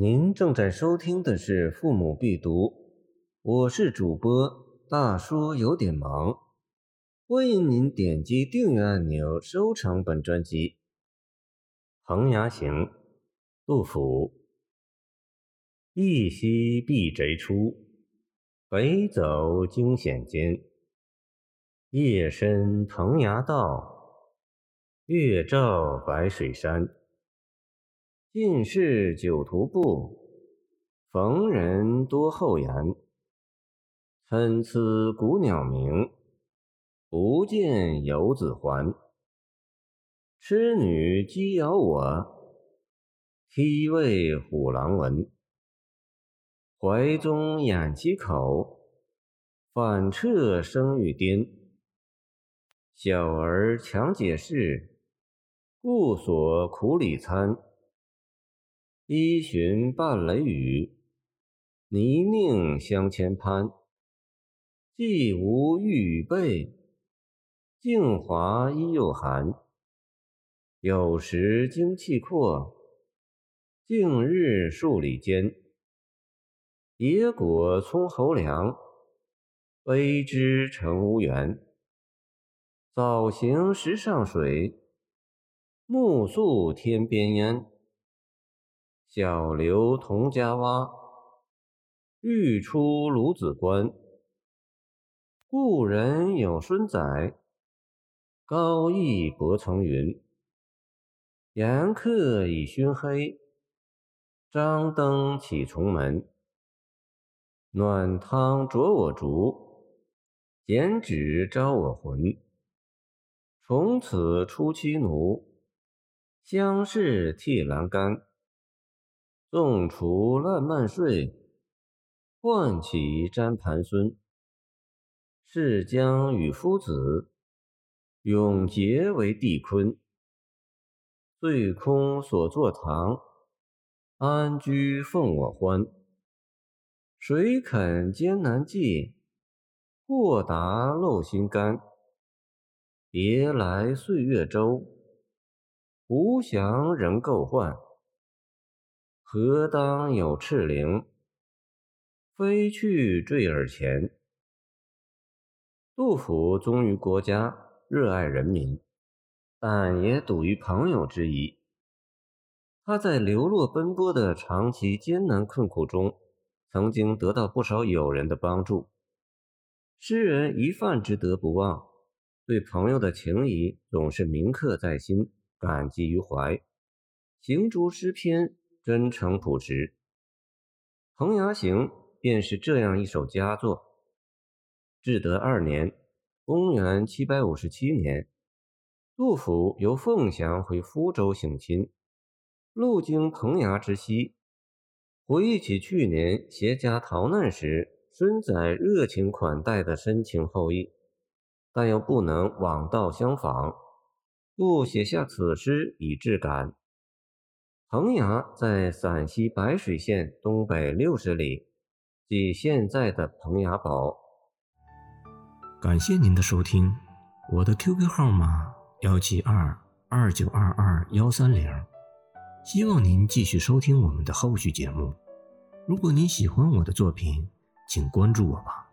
您正在收听的是《父母必读》，我是主播大叔，有点忙。欢迎您点击订阅按钮，收藏本专辑。《恒牙行》杜甫。一夕避贼出，北走惊险间。夜深蓬崖道，月照白水山。进士酒徒步，逢人多厚颜。参差古鸟鸣，不见游子还。痴女鸡咬我，啼为虎狼闻。怀中掩其口，反侧声欲颠。小儿强解释，故所苦里参。依循伴雷雨，泥泞相牵攀。既无玉与备，镜华衣又寒。有时精气阔，近日数里间。野果葱侯粮，卑之成无缘。早行石上水，暮宿天边烟。小流同家洼，欲出孺子关。故人有孙载，高义伯曾云。严客已熏黑，张灯启重门。暖汤灼我烛，剪纸招我魂。从此出妻奴，相视涕阑干。纵除烂漫睡，唤起沾盘孙。是将与夫子，永结为帝坤。醉空所坐堂，安居奉我欢。谁肯艰难计，豁达露心肝。别来岁月舟，无祥人够换。何当有赤灵，飞去坠耳前。杜甫忠于国家，热爱人民，但也笃于朋友之谊。他在流落奔波的长期艰难困苦中，曾经得到不少友人的帮助。诗人一饭之德不忘，对朋友的情谊总是铭刻在心，感激于怀。行诸诗篇。真诚朴实，《彭衙行》便是这样一首佳作。至德二年（公元757年），杜甫由凤翔回福州省亲，路经彭衙之西，回忆起去年携家逃难时孙载热情款待的深情厚谊，但又不能往道相访，故写下此诗以致感。彭崖在陕西白水县东北六十里，即现在的彭崖堡。感谢您的收听，我的 QQ 号码幺七二二九二二幺三零，希望您继续收听我们的后续节目。如果您喜欢我的作品，请关注我吧。